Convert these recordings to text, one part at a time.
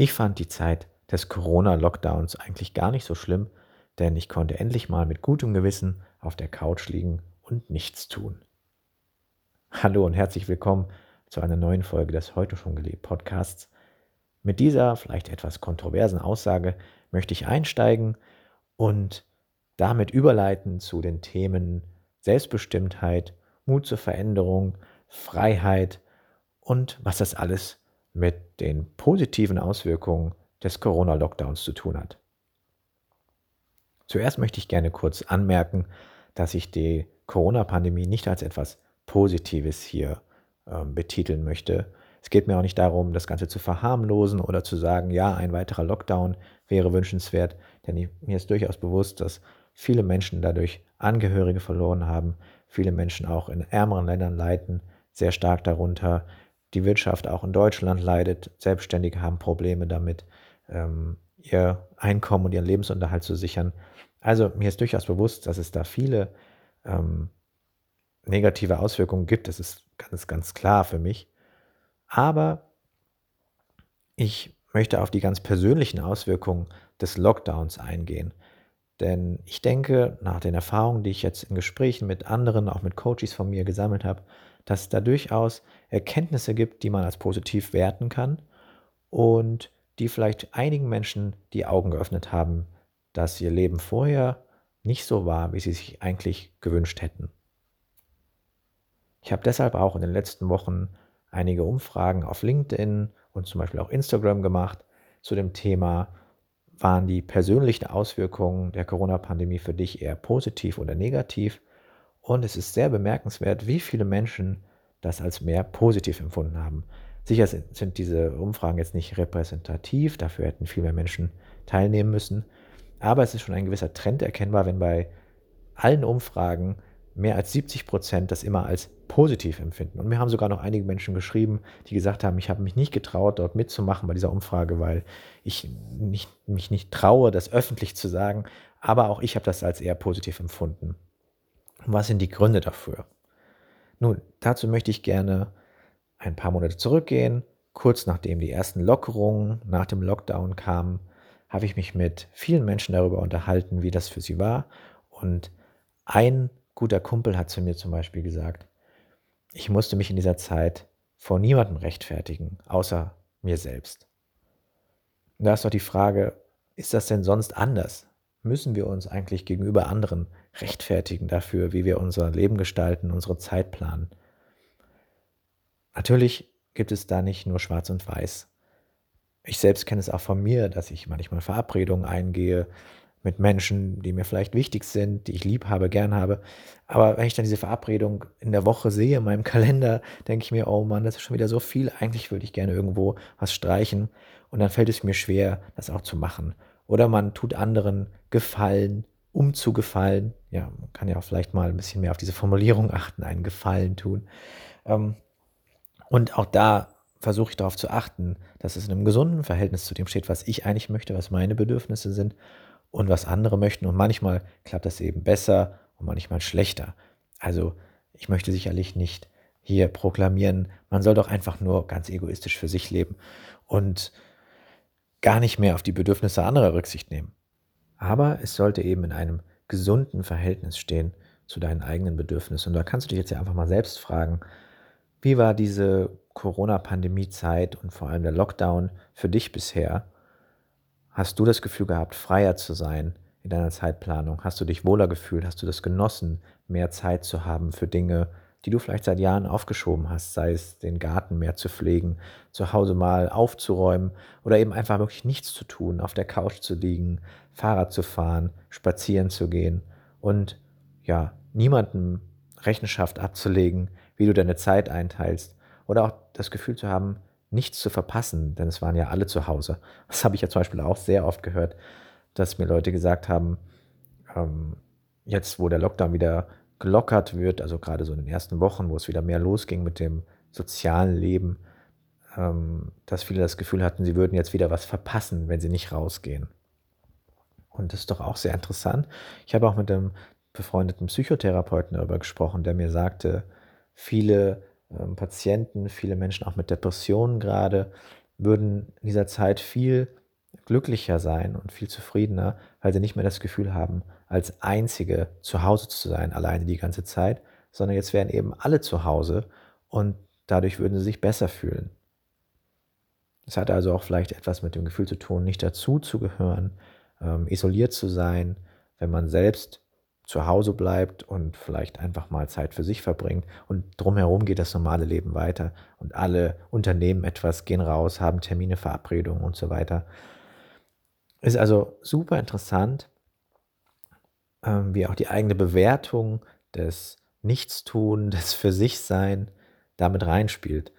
Ich fand die Zeit des Corona-Lockdowns eigentlich gar nicht so schlimm, denn ich konnte endlich mal mit gutem Gewissen auf der Couch liegen und nichts tun. Hallo und herzlich willkommen zu einer neuen Folge des Heute schon gelebt Podcasts. Mit dieser vielleicht etwas kontroversen Aussage möchte ich einsteigen und damit überleiten zu den Themen Selbstbestimmtheit, Mut zur Veränderung, Freiheit und was das alles mit den positiven Auswirkungen des Corona-Lockdowns zu tun hat. Zuerst möchte ich gerne kurz anmerken, dass ich die Corona-Pandemie nicht als etwas Positives hier äh, betiteln möchte. Es geht mir auch nicht darum, das Ganze zu verharmlosen oder zu sagen, ja, ein weiterer Lockdown wäre wünschenswert, denn ich, mir ist durchaus bewusst, dass viele Menschen dadurch Angehörige verloren haben, viele Menschen auch in ärmeren Ländern leiden sehr stark darunter, die Wirtschaft auch in Deutschland leidet. Selbstständige haben Probleme damit, ähm, ihr Einkommen und ihren Lebensunterhalt zu sichern. Also mir ist durchaus bewusst, dass es da viele ähm, negative Auswirkungen gibt. Das ist ganz, ganz klar für mich. Aber ich möchte auf die ganz persönlichen Auswirkungen des Lockdowns eingehen. Denn ich denke, nach den Erfahrungen, die ich jetzt in Gesprächen mit anderen, auch mit Coaches von mir gesammelt habe, dass es da durchaus Erkenntnisse gibt, die man als positiv werten kann und die vielleicht einigen Menschen die Augen geöffnet haben, dass ihr Leben vorher nicht so war, wie sie sich eigentlich gewünscht hätten. Ich habe deshalb auch in den letzten Wochen einige Umfragen auf LinkedIn und zum Beispiel auch Instagram gemacht zu dem Thema, waren die persönlichen Auswirkungen der Corona-Pandemie für dich eher positiv oder negativ? Und es ist sehr bemerkenswert, wie viele Menschen das als mehr positiv empfunden haben. Sicher sind diese Umfragen jetzt nicht repräsentativ, dafür hätten viel mehr Menschen teilnehmen müssen. Aber es ist schon ein gewisser Trend erkennbar, wenn bei allen Umfragen mehr als 70 Prozent das immer als positiv empfinden. Und mir haben sogar noch einige Menschen geschrieben, die gesagt haben, ich habe mich nicht getraut, dort mitzumachen bei dieser Umfrage, weil ich nicht, mich nicht traue, das öffentlich zu sagen. Aber auch ich habe das als eher positiv empfunden. Was sind die Gründe dafür? Nun, dazu möchte ich gerne ein paar Monate zurückgehen. Kurz nachdem die ersten Lockerungen nach dem Lockdown kamen, habe ich mich mit vielen Menschen darüber unterhalten, wie das für sie war. Und ein guter Kumpel hat zu mir zum Beispiel gesagt, ich musste mich in dieser Zeit vor niemandem rechtfertigen, außer mir selbst. Und da ist doch die Frage, ist das denn sonst anders? Müssen wir uns eigentlich gegenüber anderen rechtfertigen dafür, wie wir unser Leben gestalten, unsere Zeit planen. Natürlich gibt es da nicht nur schwarz und weiß. Ich selbst kenne es auch von mir, dass ich manchmal Verabredungen eingehe mit Menschen, die mir vielleicht wichtig sind, die ich lieb habe, gern habe. Aber wenn ich dann diese Verabredung in der Woche sehe, in meinem Kalender, denke ich mir, oh Mann, das ist schon wieder so viel. Eigentlich würde ich gerne irgendwo was streichen. Und dann fällt es mir schwer, das auch zu machen. Oder man tut anderen Gefallen, um zu gefallen. Ja, man kann ja auch vielleicht mal ein bisschen mehr auf diese Formulierung achten, einen Gefallen tun. Ähm, und auch da versuche ich darauf zu achten, dass es in einem gesunden Verhältnis zu dem steht, was ich eigentlich möchte, was meine Bedürfnisse sind und was andere möchten. Und manchmal klappt das eben besser und manchmal schlechter. Also ich möchte sicherlich nicht hier proklamieren, man soll doch einfach nur ganz egoistisch für sich leben. Und gar nicht mehr auf die Bedürfnisse anderer Rücksicht nehmen. Aber es sollte eben in einem gesunden Verhältnis stehen zu deinen eigenen Bedürfnissen. Und da kannst du dich jetzt ja einfach mal selbst fragen, wie war diese Corona-Pandemie-Zeit und vor allem der Lockdown für dich bisher? Hast du das Gefühl gehabt, freier zu sein in deiner Zeitplanung? Hast du dich wohler gefühlt? Hast du das genossen, mehr Zeit zu haben für Dinge, die du vielleicht seit Jahren aufgeschoben hast, sei es den Garten mehr zu pflegen, zu Hause mal aufzuräumen oder eben einfach wirklich nichts zu tun, auf der Couch zu liegen, Fahrrad zu fahren, spazieren zu gehen und ja, niemandem Rechenschaft abzulegen, wie du deine Zeit einteilst oder auch das Gefühl zu haben, nichts zu verpassen, denn es waren ja alle zu Hause. Das habe ich ja zum Beispiel auch sehr oft gehört, dass mir Leute gesagt haben, ähm, jetzt wo der Lockdown wieder gelockert wird, also gerade so in den ersten Wochen, wo es wieder mehr losging mit dem sozialen Leben, ähm, dass viele das Gefühl hatten, sie würden jetzt wieder was verpassen, wenn sie nicht rausgehen. Und das ist doch auch sehr interessant. Ich habe auch mit einem befreundeten Psychotherapeuten darüber gesprochen, der mir sagte, viele ähm, Patienten, viele Menschen auch mit Depressionen gerade, würden in dieser Zeit viel glücklicher sein und viel zufriedener, weil sie nicht mehr das Gefühl haben, als Einzige zu Hause zu sein, alleine die ganze Zeit, sondern jetzt wären eben alle zu Hause und dadurch würden sie sich besser fühlen. Es hat also auch vielleicht etwas mit dem Gefühl zu tun, nicht dazu zu gehören, ähm, isoliert zu sein, wenn man selbst zu Hause bleibt und vielleicht einfach mal Zeit für sich verbringt und drumherum geht das normale Leben weiter und alle unternehmen etwas, gehen raus, haben Termine, Verabredungen und so weiter. Ist also super interessant, ähm, wie auch die eigene Bewertung des Nichtstun, des Für sich Sein damit reinspielt.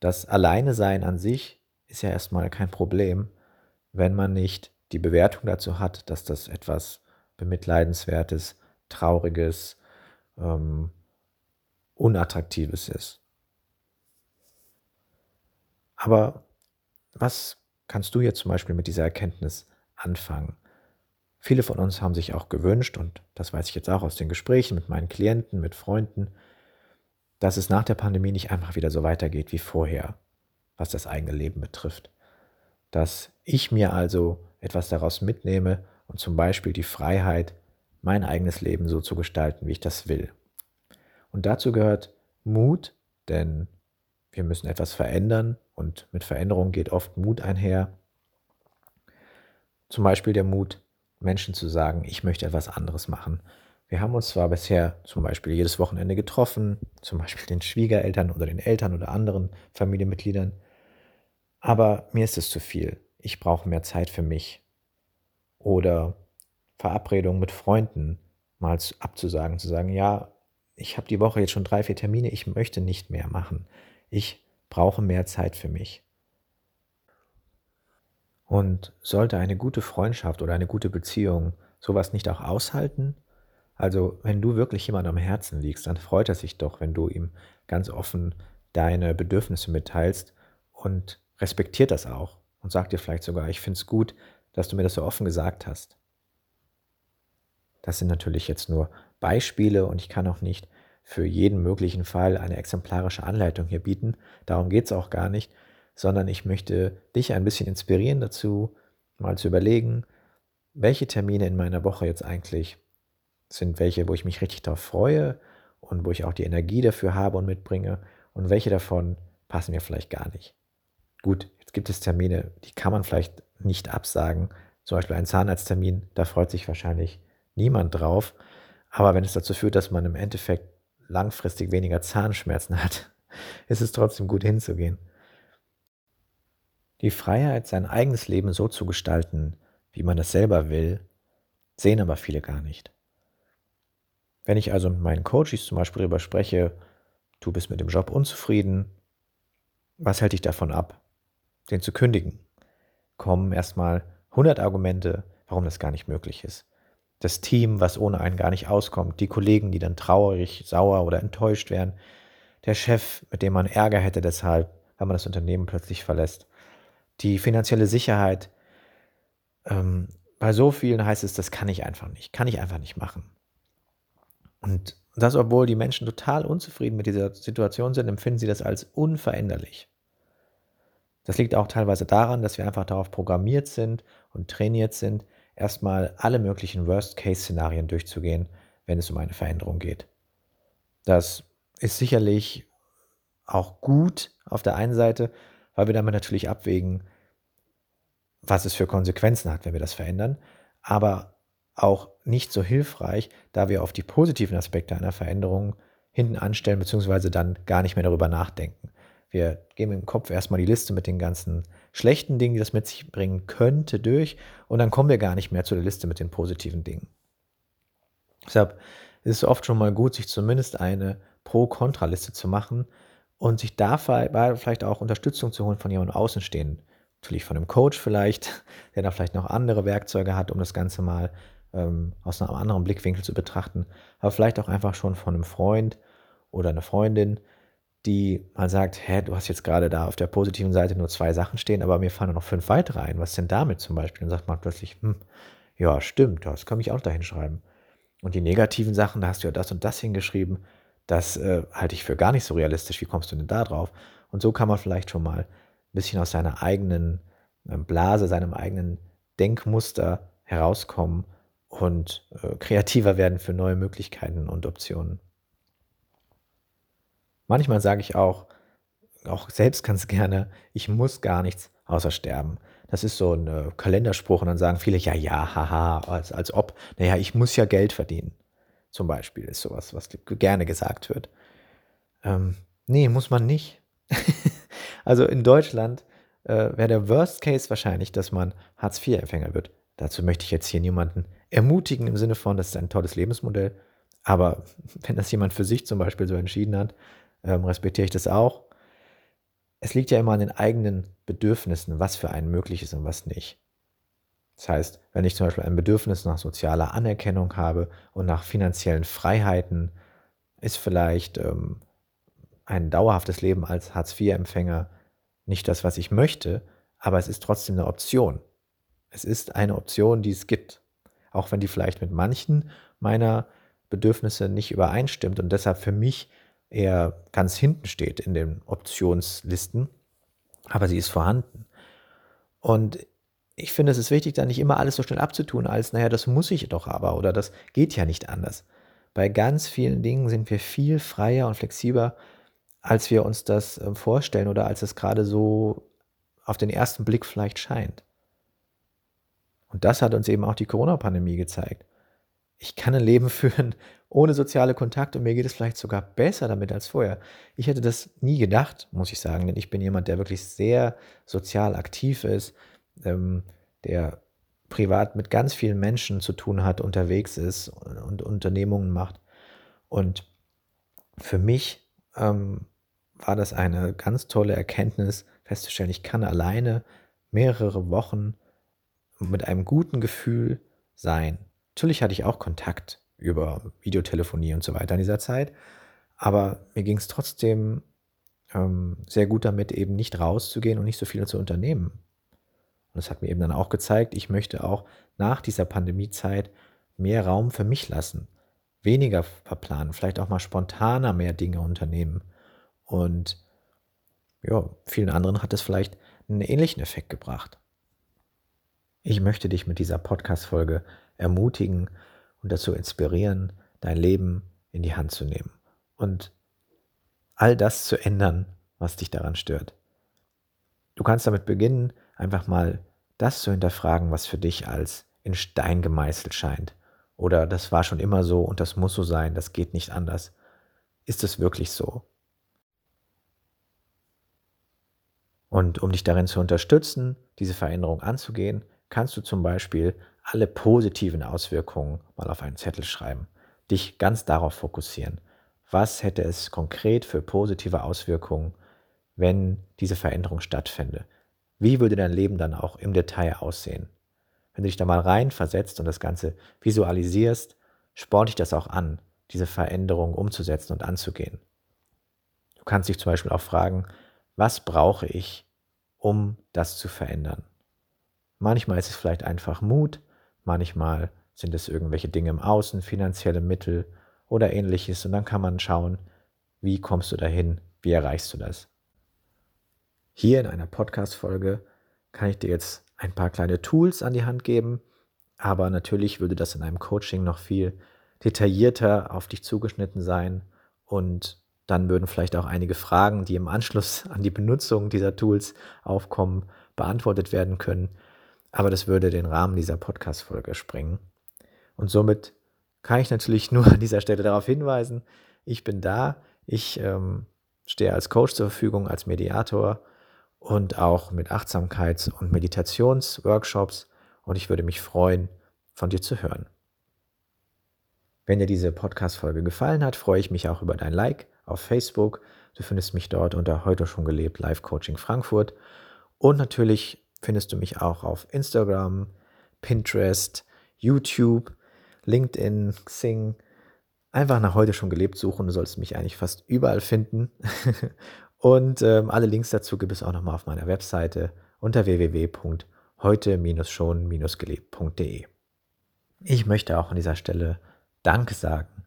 Das Alleine Sein an sich ist ja erstmal kein Problem, wenn man nicht die Bewertung dazu hat, dass das etwas Bemitleidenswertes, Trauriges, ähm, Unattraktives ist. Aber was kannst du jetzt zum Beispiel mit dieser Erkenntnis anfangen? Viele von uns haben sich auch gewünscht, und das weiß ich jetzt auch aus den Gesprächen mit meinen Klienten, mit Freunden, dass es nach der Pandemie nicht einfach wieder so weitergeht wie vorher, was das eigene Leben betrifft. Dass ich mir also etwas daraus mitnehme und zum Beispiel die Freiheit, mein eigenes Leben so zu gestalten, wie ich das will. Und dazu gehört Mut, denn wir müssen etwas verändern und mit Veränderung geht oft Mut einher. Zum Beispiel der Mut, Menschen zu sagen, ich möchte etwas anderes machen. Wir haben uns zwar bisher zum Beispiel jedes Wochenende getroffen, zum Beispiel den Schwiegereltern oder den Eltern oder anderen Familienmitgliedern, aber mir ist es zu viel. Ich brauche mehr Zeit für mich. Oder Verabredungen mit Freunden mal abzusagen, zu sagen, ja, ich habe die Woche jetzt schon drei, vier Termine, ich möchte nicht mehr machen. Ich brauche mehr Zeit für mich. Und sollte eine gute Freundschaft oder eine gute Beziehung sowas nicht auch aushalten? Also wenn du wirklich jemand am Herzen liegst, dann freut er sich doch, wenn du ihm ganz offen deine Bedürfnisse mitteilst und respektiert das auch und sagt dir vielleicht sogar, ich finde es gut, dass du mir das so offen gesagt hast. Das sind natürlich jetzt nur Beispiele und ich kann auch nicht für jeden möglichen Fall eine exemplarische Anleitung hier bieten. Darum geht es auch gar nicht, sondern ich möchte dich ein bisschen inspirieren dazu, mal zu überlegen, welche Termine in meiner Woche jetzt eigentlich sind, welche, wo ich mich richtig darauf freue und wo ich auch die Energie dafür habe und mitbringe und welche davon passen mir vielleicht gar nicht. Gut, jetzt gibt es Termine, die kann man vielleicht nicht absagen, zum Beispiel ein Zahnarzttermin, da freut sich wahrscheinlich niemand drauf, aber wenn es dazu führt, dass man im Endeffekt langfristig weniger Zahnschmerzen hat, ist es trotzdem gut hinzugehen. Die Freiheit, sein eigenes Leben so zu gestalten, wie man es selber will, sehen aber viele gar nicht. Wenn ich also mit meinen Coaches zum Beispiel darüber spreche, du bist mit dem Job unzufrieden, was hält dich davon ab, den zu kündigen? Kommen erstmal 100 Argumente, warum das gar nicht möglich ist. Das Team, was ohne einen gar nicht auskommt, die Kollegen, die dann traurig, sauer oder enttäuscht wären, der Chef, mit dem man Ärger hätte deshalb, wenn man das Unternehmen plötzlich verlässt die finanzielle Sicherheit. Ähm, bei so vielen heißt es, das kann ich einfach nicht, kann ich einfach nicht machen. Und das, obwohl die Menschen total unzufrieden mit dieser Situation sind, empfinden sie das als unveränderlich. Das liegt auch teilweise daran, dass wir einfach darauf programmiert sind und trainiert sind, erstmal alle möglichen Worst-Case-Szenarien durchzugehen, wenn es um eine Veränderung geht. Das ist sicherlich auch gut auf der einen Seite, weil wir damit natürlich abwägen, was es für Konsequenzen hat, wenn wir das verändern, aber auch nicht so hilfreich, da wir auf die positiven Aspekte einer Veränderung hinten anstellen, beziehungsweise dann gar nicht mehr darüber nachdenken. Wir gehen im Kopf erstmal die Liste mit den ganzen schlechten Dingen, die das mit sich bringen könnte, durch und dann kommen wir gar nicht mehr zu der Liste mit den positiven Dingen. Deshalb ist es oft schon mal gut, sich zumindest eine Pro-Kontra-Liste zu machen, und sich da vielleicht auch Unterstützung zu holen von jemandem Außenstehenden. Natürlich von einem Coach vielleicht, der da vielleicht noch andere Werkzeuge hat, um das Ganze mal ähm, aus einem anderen Blickwinkel zu betrachten. Aber vielleicht auch einfach schon von einem Freund oder einer Freundin, die mal sagt, hä, du hast jetzt gerade da auf der positiven Seite nur zwei Sachen stehen, aber mir fallen noch fünf weitere ein. Was denn damit zum Beispiel? Und sagt man plötzlich, hm, ja, stimmt, das kann ich auch da hinschreiben. Und die negativen Sachen, da hast du ja das und das hingeschrieben. Das äh, halte ich für gar nicht so realistisch. Wie kommst du denn da drauf? Und so kann man vielleicht schon mal bisschen aus seiner eigenen ähm, Blase, seinem eigenen Denkmuster herauskommen und äh, kreativer werden für neue Möglichkeiten und Optionen. Manchmal sage ich auch, auch selbst ganz gerne, ich muss gar nichts außer sterben. Das ist so ein äh, Kalenderspruch und dann sagen viele, ja, ja, haha, als, als ob, naja, ich muss ja Geld verdienen. Zum Beispiel ist sowas, was gerne gesagt wird. Ähm, nee, muss man nicht. also in Deutschland äh, wäre der Worst Case wahrscheinlich, dass man Hartz-IV-Empfänger wird. Dazu möchte ich jetzt hier niemanden ermutigen im Sinne von, das ist ein tolles Lebensmodell. Aber wenn das jemand für sich zum Beispiel so entschieden hat, ähm, respektiere ich das auch. Es liegt ja immer an den eigenen Bedürfnissen, was für einen möglich ist und was nicht. Das heißt, wenn ich zum Beispiel ein Bedürfnis nach sozialer Anerkennung habe und nach finanziellen Freiheiten, ist vielleicht ähm, ein dauerhaftes Leben als Hartz-IV-Empfänger nicht das, was ich möchte, aber es ist trotzdem eine Option. Es ist eine Option, die es gibt. Auch wenn die vielleicht mit manchen meiner Bedürfnisse nicht übereinstimmt und deshalb für mich eher ganz hinten steht in den Optionslisten, aber sie ist vorhanden. Und ich finde, es ist wichtig, da nicht immer alles so schnell abzutun, als, naja, das muss ich doch aber oder das geht ja nicht anders. Bei ganz vielen Dingen sind wir viel freier und flexibler, als wir uns das ähm, vorstellen oder als es gerade so auf den ersten Blick vielleicht scheint. Und das hat uns eben auch die Corona-Pandemie gezeigt. Ich kann ein Leben führen ohne soziale Kontakte und mir geht es vielleicht sogar besser damit als vorher. Ich hätte das nie gedacht, muss ich sagen, denn ich bin jemand, der wirklich sehr sozial aktiv ist, ähm, der privat mit ganz vielen Menschen zu tun hat, unterwegs ist und Unternehmungen macht. Und für mich ähm, war das eine ganz tolle Erkenntnis, festzustellen, ich kann alleine mehrere Wochen mit einem guten Gefühl sein. Natürlich hatte ich auch Kontakt über Videotelefonie und so weiter in dieser Zeit, aber mir ging es trotzdem ähm, sehr gut damit, eben nicht rauszugehen und nicht so viel zu unternehmen. Und das hat mir eben dann auch gezeigt, ich möchte auch nach dieser Pandemiezeit mehr Raum für mich lassen, weniger verplanen, vielleicht auch mal spontaner mehr Dinge unternehmen. Und ja, vielen anderen hat es vielleicht einen ähnlichen Effekt gebracht. Ich möchte dich mit dieser Podcast-Folge ermutigen und dazu inspirieren, dein Leben in die Hand zu nehmen und all das zu ändern, was dich daran stört. Du kannst damit beginnen, einfach mal das zu hinterfragen, was für dich als in Stein gemeißelt scheint. Oder das war schon immer so und das muss so sein, das geht nicht anders. Ist es wirklich so? Und um dich darin zu unterstützen, diese Veränderung anzugehen, kannst du zum Beispiel alle positiven Auswirkungen mal auf einen Zettel schreiben, dich ganz darauf fokussieren. Was hätte es konkret für positive Auswirkungen, wenn diese Veränderung stattfände? Wie würde dein Leben dann auch im Detail aussehen? Wenn du dich da mal rein versetzt und das Ganze visualisierst, spornt dich das auch an, diese Veränderung umzusetzen und anzugehen. Du kannst dich zum Beispiel auch fragen, was brauche ich, um das zu verändern? Manchmal ist es vielleicht einfach Mut, manchmal sind es irgendwelche Dinge im Außen, finanzielle Mittel oder ähnliches und dann kann man schauen, wie kommst du dahin, wie erreichst du das. Hier in einer Podcast-Folge kann ich dir jetzt ein paar kleine Tools an die Hand geben, aber natürlich würde das in einem Coaching noch viel detaillierter auf dich zugeschnitten sein und dann würden vielleicht auch einige Fragen, die im Anschluss an die Benutzung dieser Tools aufkommen, beantwortet werden können. Aber das würde den Rahmen dieser Podcast-Folge sprengen. Und somit kann ich natürlich nur an dieser Stelle darauf hinweisen, ich bin da, ich ähm, stehe als Coach zur Verfügung, als Mediator und auch mit Achtsamkeits- und Meditationsworkshops und ich würde mich freuen, von dir zu hören. Wenn dir diese Podcast-Folge gefallen hat, freue ich mich auch über dein Like auf Facebook. Du findest mich dort unter heute schon gelebt Live Coaching Frankfurt. Und natürlich findest du mich auch auf Instagram, Pinterest, YouTube, LinkedIn, Xing. Einfach nach heute schon gelebt suchen. Du sollst mich eigentlich fast überall finden. Und ähm, alle Links dazu gibt es auch nochmal auf meiner Webseite unter www.heute-schon-gelebt.de. Ich möchte auch an dieser Stelle Danke sagen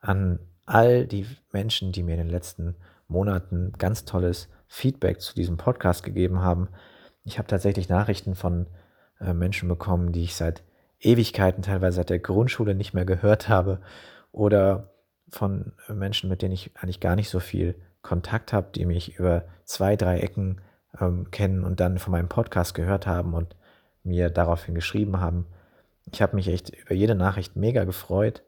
an all die Menschen, die mir in den letzten Monaten ganz tolles Feedback zu diesem Podcast gegeben haben. Ich habe tatsächlich Nachrichten von äh, Menschen bekommen, die ich seit Ewigkeiten, teilweise seit der Grundschule nicht mehr gehört habe oder von Menschen, mit denen ich eigentlich gar nicht so viel Kontakt habe, die mich über zwei, drei Ecken ähm, kennen und dann von meinem Podcast gehört haben und mir daraufhin geschrieben haben. Ich habe mich echt über jede Nachricht mega gefreut.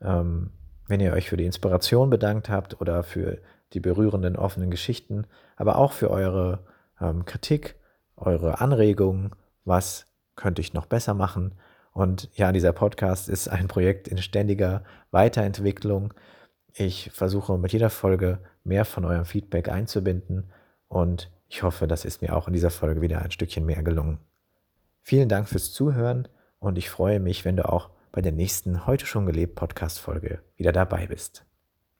Ähm, wenn ihr euch für die Inspiration bedankt habt oder für die berührenden offenen Geschichten, aber auch für eure ähm, Kritik, eure Anregungen, was könnte ich noch besser machen. Und ja, dieser Podcast ist ein Projekt in ständiger Weiterentwicklung. Ich versuche mit jeder Folge mehr von eurem Feedback einzubinden und ich hoffe, das ist mir auch in dieser Folge wieder ein Stückchen mehr gelungen. Vielen Dank fürs Zuhören und ich freue mich, wenn du auch bei der nächsten Heute schon gelebt Podcast Folge wieder dabei bist.